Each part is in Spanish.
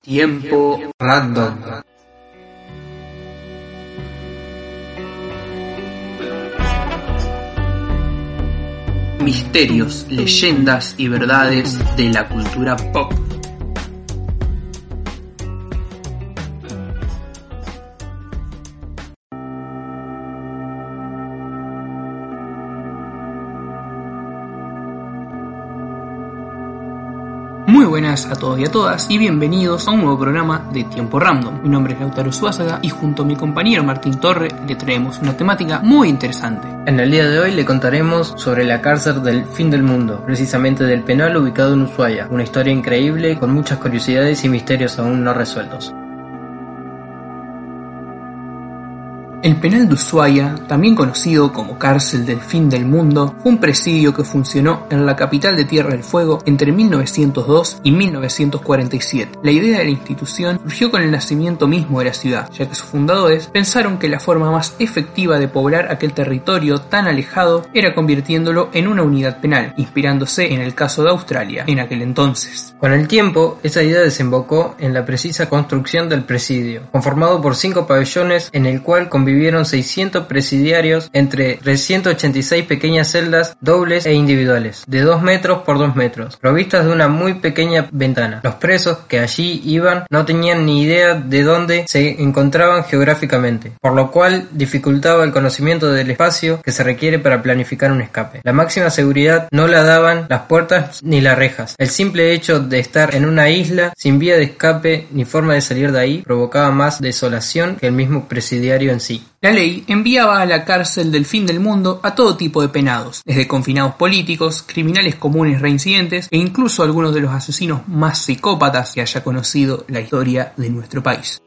Tiempo random. Misterios, leyendas y verdades de la cultura pop. Muy buenas a todos y a todas y bienvenidos a un nuevo programa de Tiempo Random. Mi nombre es Lautaro Suázaga y junto a mi compañero Martín Torre le traemos una temática muy interesante. En el día de hoy le contaremos sobre la cárcel del fin del mundo, precisamente del penal ubicado en Ushuaia, una historia increíble con muchas curiosidades y misterios aún no resueltos. El penal de Ushuaia, también conocido como cárcel del fin del mundo, fue un presidio que funcionó en la capital de Tierra del Fuego entre 1902 y 1947. La idea de la institución surgió con el nacimiento mismo de la ciudad, ya que sus fundadores pensaron que la forma más efectiva de poblar aquel territorio tan alejado era convirtiéndolo en una unidad penal, inspirándose en el caso de Australia en aquel entonces. Con el tiempo, esa idea desembocó en la precisa construcción del presidio, conformado por cinco pabellones en el cual convivieron 600 presidiarios entre 386 pequeñas celdas dobles e individuales, de 2 metros por 2 metros, provistas de una muy pequeña ventana. Los presos que allí iban no tenían ni idea de dónde se encontraban geográficamente, por lo cual dificultaba el conocimiento del espacio que se requiere para planificar un escape. La máxima seguridad no la daban las puertas ni las rejas. El simple hecho de estar en una isla sin vía de escape ni forma de salir de ahí provocaba más desolación que el mismo presidiario en sí. La ley enviaba a la cárcel del fin del mundo a todo tipo de penados, desde confinados políticos, criminales comunes reincidentes e incluso algunos de los asesinos más psicópatas que haya conocido la historia de nuestro país.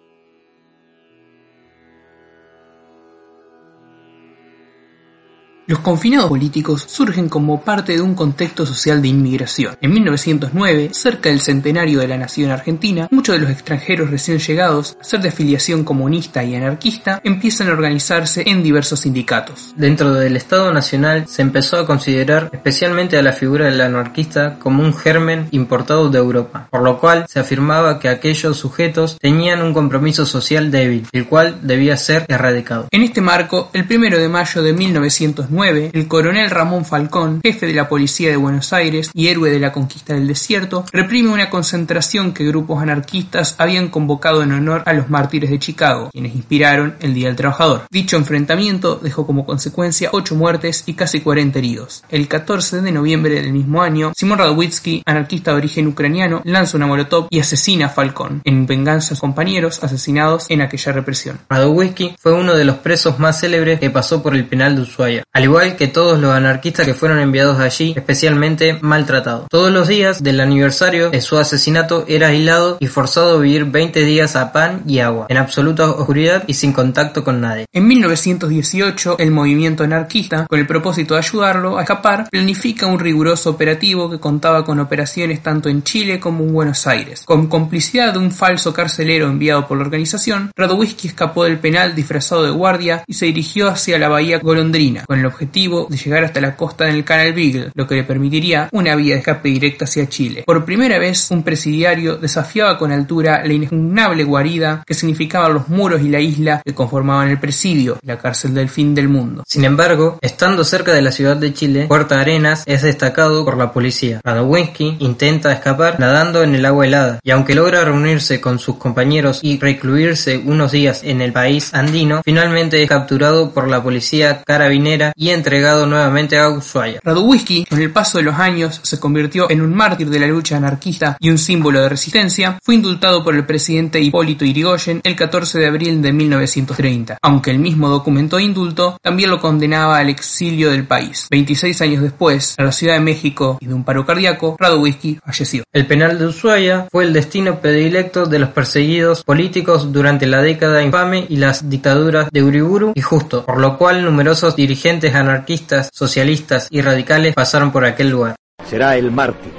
Los confinados políticos surgen como parte de un contexto social de inmigración. En 1909, cerca del centenario de la nación argentina, muchos de los extranjeros recién llegados, a ser de afiliación comunista y anarquista, empiezan a organizarse en diversos sindicatos. Dentro del Estado Nacional se empezó a considerar especialmente a la figura del anarquista como un germen importado de Europa, por lo cual se afirmaba que aquellos sujetos tenían un compromiso social débil, el cual debía ser erradicado. En este marco, el 1 de mayo de 1909, el coronel Ramón Falcón, jefe de la policía de Buenos Aires y héroe de la conquista del desierto, reprime una concentración que grupos anarquistas habían convocado en honor a los mártires de Chicago, quienes inspiraron el Día del Trabajador. Dicho enfrentamiento dejó como consecuencia 8 muertes y casi 40 heridos. El 14 de noviembre del mismo año, Simón Radowitzki, anarquista de origen ucraniano, lanza una molotov y asesina a Falcón, en venganza a sus compañeros asesinados en aquella represión. Radowitzki fue uno de los presos más célebres que pasó por el penal de Ushuaia igual que todos los anarquistas que fueron enviados allí, especialmente maltratados. Todos los días del aniversario de su asesinato era aislado y forzado a vivir 20 días a pan y agua, en absoluta oscuridad y sin contacto con nadie. En 1918, el movimiento anarquista, con el propósito de ayudarlo a escapar, planifica un riguroso operativo que contaba con operaciones tanto en Chile como en Buenos Aires. Con complicidad de un falso carcelero enviado por la organización, Radowisky escapó del penal disfrazado de guardia y se dirigió hacia la bahía Golondrina, con objetivo de llegar hasta la costa del Canal Beagle, lo que le permitiría una vía de escape directa hacia Chile. Por primera vez, un presidiario desafiaba con altura la inexpugnable guarida que significaban los muros y la isla que conformaban el presidio, la cárcel del fin del mundo. Sin embargo, estando cerca de la ciudad de Chile, Puerto Arenas es destacado por la policía. Radowinsky intenta escapar nadando en el agua helada, y aunque logra reunirse con sus compañeros y recluirse unos días en el país andino, finalmente es capturado por la policía carabinera y entregado nuevamente a Ushuaia. Radowisky, con el paso de los años, se convirtió en un mártir de la lucha anarquista y un símbolo de resistencia. Fue indultado por el presidente Hipólito Yrigoyen el 14 de abril de 1930, aunque el mismo documento de indulto también lo condenaba al exilio del país. 26 años después, a la Ciudad de México y de un paro cardíaco, Radowisky falleció. El penal de Ushuaia fue el destino predilecto de los perseguidos políticos durante la década infame y las dictaduras de Uriburu y Justo, por lo cual numerosos dirigentes anarquistas, socialistas y radicales pasaron por aquel lugar. Será el mártir,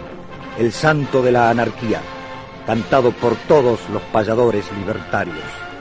el santo de la anarquía, cantado por todos los payadores libertarios.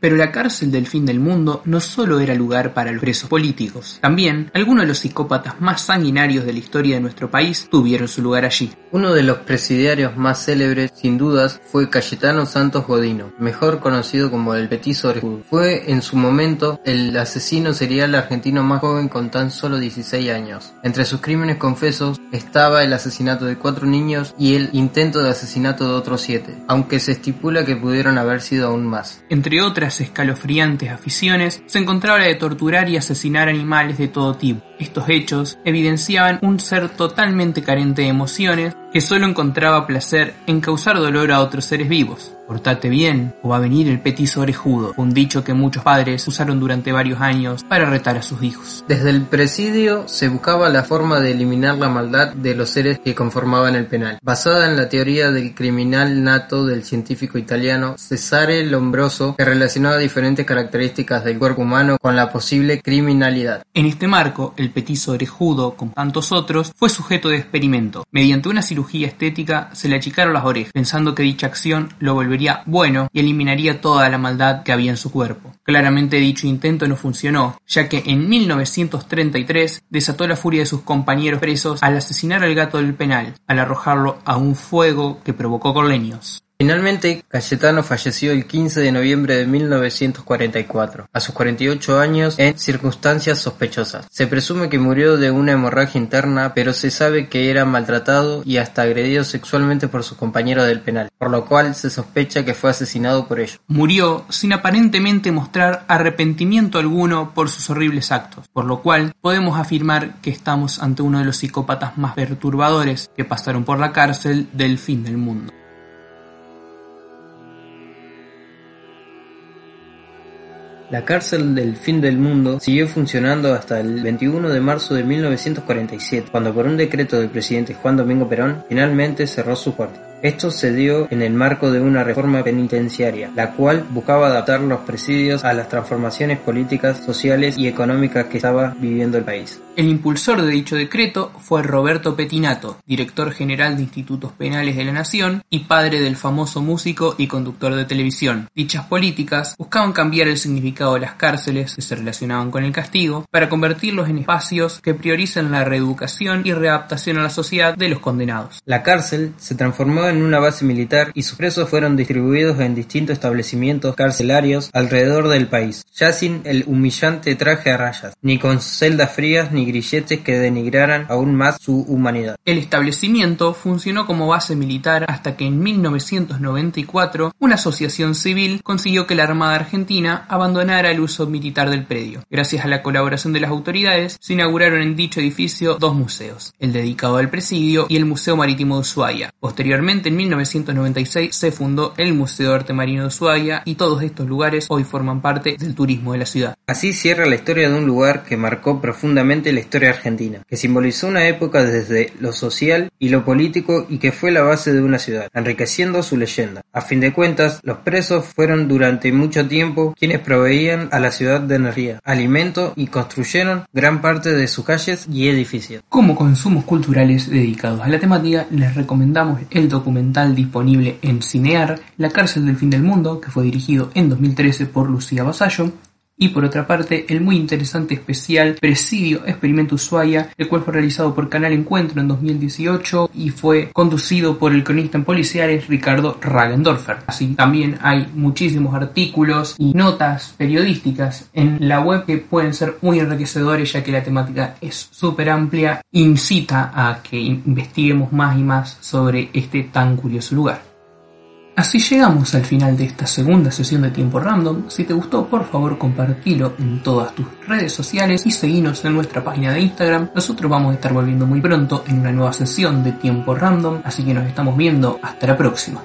Pero la cárcel del fin del mundo no solo era lugar para los presos políticos, también algunos de los psicópatas más sanguinarios de la historia de nuestro país tuvieron su lugar allí. Uno de los presidiarios más célebres, sin dudas, fue Cayetano Santos Godino, mejor conocido como el Petiso Orejudo. Fue en su momento el asesino serial argentino más joven con tan solo 16 años. Entre sus crímenes confesos estaba el asesinato de cuatro niños y el intento de asesinato de otros siete, aunque se estipula que pudieron haber sido aún más. Entre otras escalofriantes aficiones se encontraba la de torturar y asesinar animales de todo tipo. Estos hechos evidenciaban un ser totalmente carente de emociones que solo encontraba placer en causar dolor a otros seres vivos. Portate bien o va a venir el petiso orejudo, un dicho que muchos padres usaron durante varios años para retar a sus hijos. Desde el presidio se buscaba la forma de eliminar la maldad de los seres que conformaban el penal, basada en la teoría del criminal nato del científico italiano Cesare Lombroso, que relacionaba diferentes características del cuerpo humano con la posible criminalidad. En este marco, el petiso orejudo, como tantos otros, fue sujeto de experimento. Mediante una cirugía estética se le achicaron las orejas, pensando que dicha acción lo volvería bueno y eliminaría toda la maldad que había en su cuerpo. Claramente dicho intento no funcionó, ya que en 1933 desató la furia de sus compañeros presos al asesinar al gato del penal, al arrojarlo a un fuego que provocó con leños. Finalmente, Cayetano falleció el 15 de noviembre de 1944, a sus 48 años, en circunstancias sospechosas. Se presume que murió de una hemorragia interna, pero se sabe que era maltratado y hasta agredido sexualmente por su compañero del penal, por lo cual se sospecha que fue asesinado por ello. Murió sin aparentemente mostrar arrepentimiento alguno por sus horribles actos, por lo cual podemos afirmar que estamos ante uno de los psicópatas más perturbadores que pasaron por la cárcel del fin del mundo. La cárcel del fin del mundo siguió funcionando hasta el 21 de marzo de 1947, cuando por un decreto del presidente Juan Domingo Perón finalmente cerró sus puertas. Esto se dio en el marco de una reforma penitenciaria, la cual buscaba adaptar los presidios a las transformaciones políticas, sociales y económicas que estaba viviendo el país. El impulsor de dicho decreto fue Roberto Petinato, director general de Institutos Penales de la Nación y padre del famoso músico y conductor de televisión. Dichas políticas buscaban cambiar el significado de las cárceles que se relacionaban con el castigo para convertirlos en espacios que priorizan la reeducación y readaptación a la sociedad de los condenados. La cárcel se transformó en una base militar y sus presos fueron distribuidos en distintos establecimientos carcelarios alrededor del país, ya sin el humillante traje a rayas, ni con celdas frías ni grilletes que denigraran aún más su humanidad. El establecimiento funcionó como base militar hasta que en 1994 una asociación civil consiguió que la Armada Argentina abandonara el uso militar del predio. Gracias a la colaboración de las autoridades, se inauguraron en dicho edificio dos museos, el dedicado al presidio y el Museo Marítimo de Ushuaia. Posteriormente, en 1996 se fundó el Museo de Arte Marino de Ushuaia y todos estos lugares hoy forman parte del turismo de la ciudad. Así cierra la historia de un lugar que marcó profundamente la historia argentina, que simbolizó una época desde lo social y lo político y que fue la base de una ciudad, enriqueciendo su leyenda. A fin de cuentas, los presos fueron durante mucho tiempo quienes proveían a la ciudad de energía, alimento y construyeron gran parte de sus calles y edificios. Como consumos culturales dedicados a la temática, les recomendamos el documental disponible en Cinear, La cárcel del fin del mundo, que fue dirigido en 2013 por Lucía Basallo, y por otra parte el muy interesante especial Presidio Experimento Ushuaia, el cual fue realizado por Canal Encuentro en 2018 y fue conducido por el cronista en policiales Ricardo Ragendorfer. Así también hay muchísimos artículos y notas periodísticas en la web que pueden ser muy enriquecedores ya que la temática es súper amplia, incita a que investiguemos más y más sobre este tan curioso lugar. Así llegamos al final de esta segunda sesión de Tiempo Random. Si te gustó, por favor compartilo en todas tus redes sociales y seguinos en nuestra página de Instagram. Nosotros vamos a estar volviendo muy pronto en una nueva sesión de Tiempo Random, así que nos estamos viendo. Hasta la próxima.